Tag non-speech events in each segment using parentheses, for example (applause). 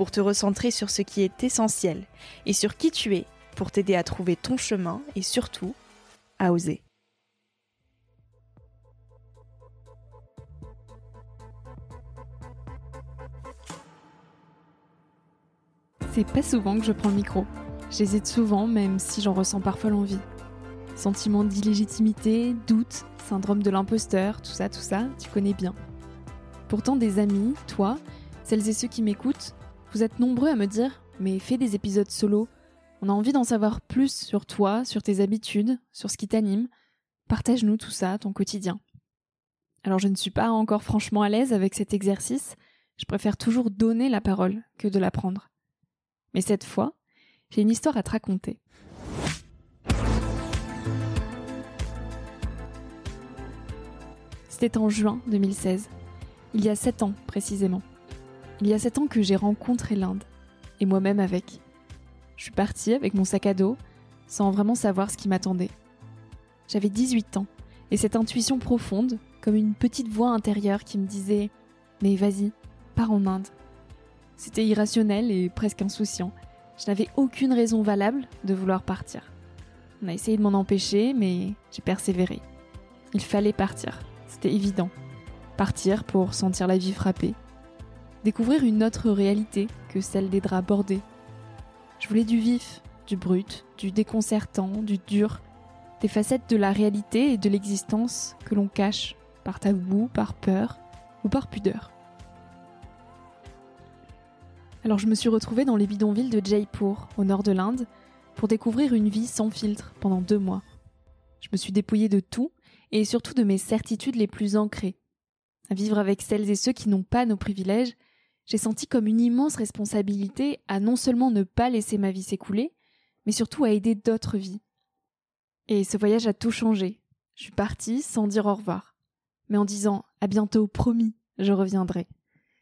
pour te recentrer sur ce qui est essentiel et sur qui tu es, pour t'aider à trouver ton chemin et surtout à oser. C'est pas souvent que je prends le micro. J'hésite souvent, même si j'en ressens parfois l'envie. Sentiment d'illégitimité, doute, syndrome de l'imposteur, tout ça, tout ça, tu connais bien. Pourtant, des amis, toi, celles et ceux qui m'écoutent, vous êtes nombreux à me dire Mais fais des épisodes solo. On a envie d'en savoir plus sur toi, sur tes habitudes, sur ce qui t'anime. Partage-nous tout ça, ton quotidien. Alors, je ne suis pas encore franchement à l'aise avec cet exercice. Je préfère toujours donner la parole que de la prendre. Mais cette fois, j'ai une histoire à te raconter. C'était en juin 2016, il y a sept ans précisément. Il y a sept ans que j'ai rencontré l'Inde, et moi-même avec. Je suis partie avec mon sac à dos, sans vraiment savoir ce qui m'attendait. J'avais 18 ans, et cette intuition profonde, comme une petite voix intérieure qui me disait Mais vas-y, pars en Inde. C'était irrationnel et presque insouciant. Je n'avais aucune raison valable de vouloir partir. On a essayé de m'en empêcher, mais j'ai persévéré. Il fallait partir, c'était évident. Partir pour sentir la vie frapper. Découvrir une autre réalité que celle des draps bordés. Je voulais du vif, du brut, du déconcertant, du dur, des facettes de la réalité et de l'existence que l'on cache par tabou, par peur ou par pudeur. Alors je me suis retrouvée dans les bidonvilles de Jaipur, au nord de l'Inde, pour découvrir une vie sans filtre pendant deux mois. Je me suis dépouillée de tout, et surtout de mes certitudes les plus ancrées. À vivre avec celles et ceux qui n'ont pas nos privilèges, j'ai senti comme une immense responsabilité à non seulement ne pas laisser ma vie s'écouler, mais surtout à aider d'autres vies. Et ce voyage a tout changé. Je suis partie sans dire au revoir, mais en disant à bientôt, promis, je reviendrai.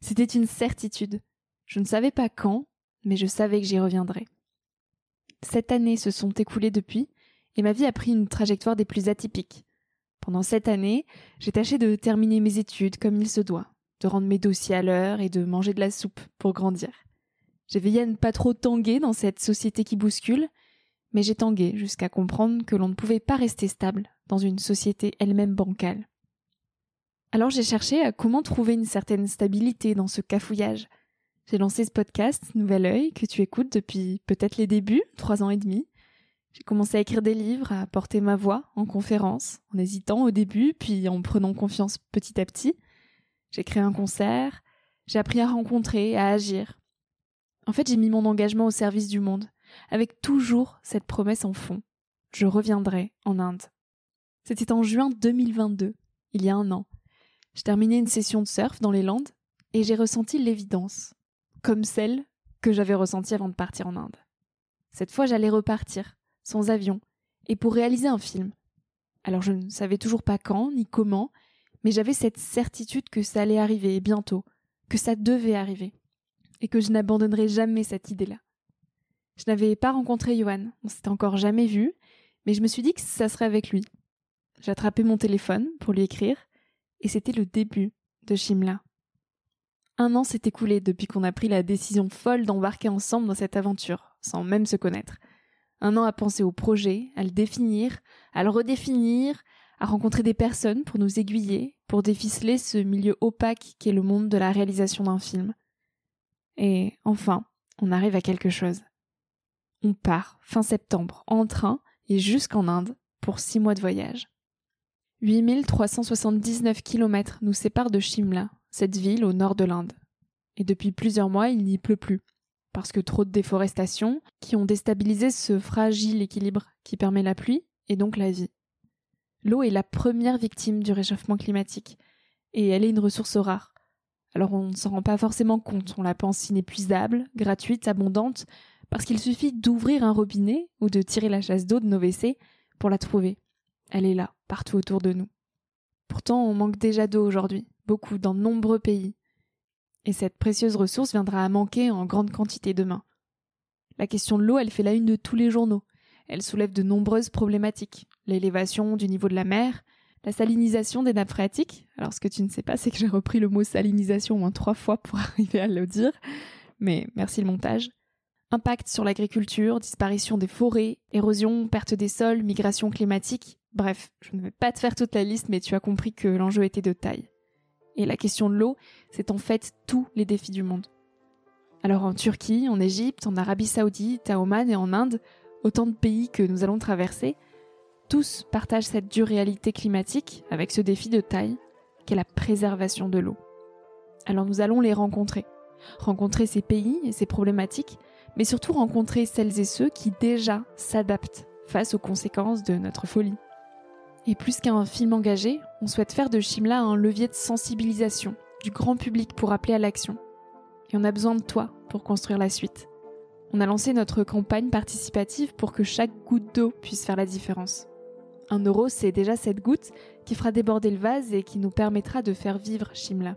C'était une certitude. Je ne savais pas quand, mais je savais que j'y reviendrais. Sept années se sont écoulées depuis, et ma vie a pris une trajectoire des plus atypiques. Pendant cette année, j'ai tâché de terminer mes études comme il se doit, de rendre mes dossiers à l'heure et de manger de la soupe pour grandir. J'ai veillé à ne pas trop tanguer dans cette société qui bouscule, mais j'ai tangué jusqu'à comprendre que l'on ne pouvait pas rester stable dans une société elle-même bancale. Alors j'ai cherché à comment trouver une certaine stabilité dans ce cafouillage, j'ai lancé ce podcast Nouvel Oeil que tu écoutes depuis peut-être les débuts, trois ans et demi. J'ai commencé à écrire des livres, à porter ma voix en conférence, en hésitant au début, puis en prenant confiance petit à petit. J'ai créé un concert, j'ai appris à rencontrer, à agir. En fait, j'ai mis mon engagement au service du monde, avec toujours cette promesse en fond. Je reviendrai en Inde. C'était en juin 2022, il y a un an. Je terminais une session de surf dans les Landes et j'ai ressenti l'évidence comme celle que j'avais ressentie avant de partir en Inde. Cette fois, j'allais repartir, sans avion, et pour réaliser un film. Alors je ne savais toujours pas quand ni comment, mais j'avais cette certitude que ça allait arriver bientôt, que ça devait arriver, et que je n'abandonnerais jamais cette idée-là. Je n'avais pas rencontré Johan, on s'était encore jamais vu, mais je me suis dit que ça serait avec lui. J'ai attrapé mon téléphone pour lui écrire, et c'était le début de Shimla. Un an s'est écoulé depuis qu'on a pris la décision folle d'embarquer ensemble dans cette aventure, sans même se connaître. Un an à penser au projet, à le définir, à le redéfinir, à rencontrer des personnes pour nous aiguiller, pour déficeler ce milieu opaque qu'est le monde de la réalisation d'un film. Et enfin, on arrive à quelque chose. On part, fin septembre, en train et jusqu'en Inde, pour six mois de voyage. 8379 kilomètres nous séparent de Shimla, cette ville au nord de l'Inde. Et depuis plusieurs mois, il n'y pleut plus, parce que trop de déforestation qui ont déstabilisé ce fragile équilibre qui permet la pluie et donc la vie. L'eau est la première victime du réchauffement climatique, et elle est une ressource rare. Alors on ne s'en rend pas forcément compte, on la pense inépuisable, gratuite, abondante, Parce qu'il suffit d'ouvrir un robinet ou de tirer la chasse d'eau de nos WC pour la trouver. Elle est là, partout autour de nous. Pourtant, on manque déjà d'eau aujourd'hui, beaucoup, dans de nombreux pays. Et cette précieuse ressource viendra à manquer en grande quantité demain. La question de l'eau, elle fait la une de tous les journaux. Elle soulève de nombreuses problématiques. L'élévation du niveau de la mer, la salinisation des nappes phréatiques. Alors ce que tu ne sais pas, c'est que j'ai repris le mot salinisation au moins trois fois pour (laughs) arriver à le dire. Mais merci le montage. Impact sur l'agriculture, disparition des forêts, érosion, perte des sols, migration climatique. Bref, je ne vais pas te faire toute la liste, mais tu as compris que l'enjeu était de taille. Et la question de l'eau, c'est en fait tous les défis du monde. Alors en Turquie, en Égypte, en Arabie Saoudite, à Oman et en Inde, autant de pays que nous allons traverser, tous partagent cette dure réalité climatique avec ce défi de taille qu'est la préservation de l'eau. Alors nous allons les rencontrer. Rencontrer ces pays et ces problématiques, mais surtout rencontrer celles et ceux qui déjà s'adaptent face aux conséquences de notre folie. Et plus qu'un film engagé, on souhaite faire de Shimla un levier de sensibilisation du grand public pour appeler à l'action. Et on a besoin de toi pour construire la suite. On a lancé notre campagne participative pour que chaque goutte d'eau puisse faire la différence. Un euro, c'est déjà cette goutte qui fera déborder le vase et qui nous permettra de faire vivre Shimla.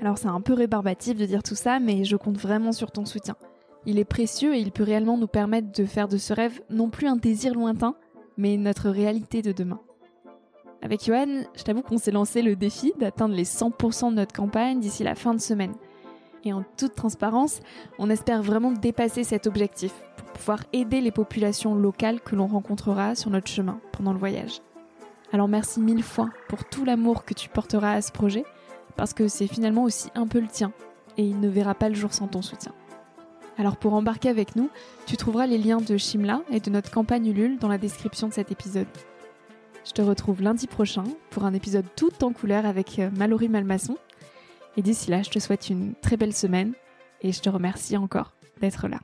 Alors c'est un peu rébarbatif de dire tout ça, mais je compte vraiment sur ton soutien. Il est précieux et il peut réellement nous permettre de faire de ce rêve non plus un désir lointain, mais notre réalité de demain. Avec Johan, je t'avoue qu'on s'est lancé le défi d'atteindre les 100% de notre campagne d'ici la fin de semaine. Et en toute transparence, on espère vraiment dépasser cet objectif aider les populations locales que l'on rencontrera sur notre chemin pendant le voyage. Alors merci mille fois pour tout l'amour que tu porteras à ce projet, parce que c'est finalement aussi un peu le tien, et il ne verra pas le jour sans ton soutien. Alors pour embarquer avec nous, tu trouveras les liens de Shimla et de notre campagne Ulule dans la description de cet épisode. Je te retrouve lundi prochain pour un épisode tout en couleur avec euh, Mallory Malmasson et d'ici là, je te souhaite une très belle semaine et je te remercie encore d'être là.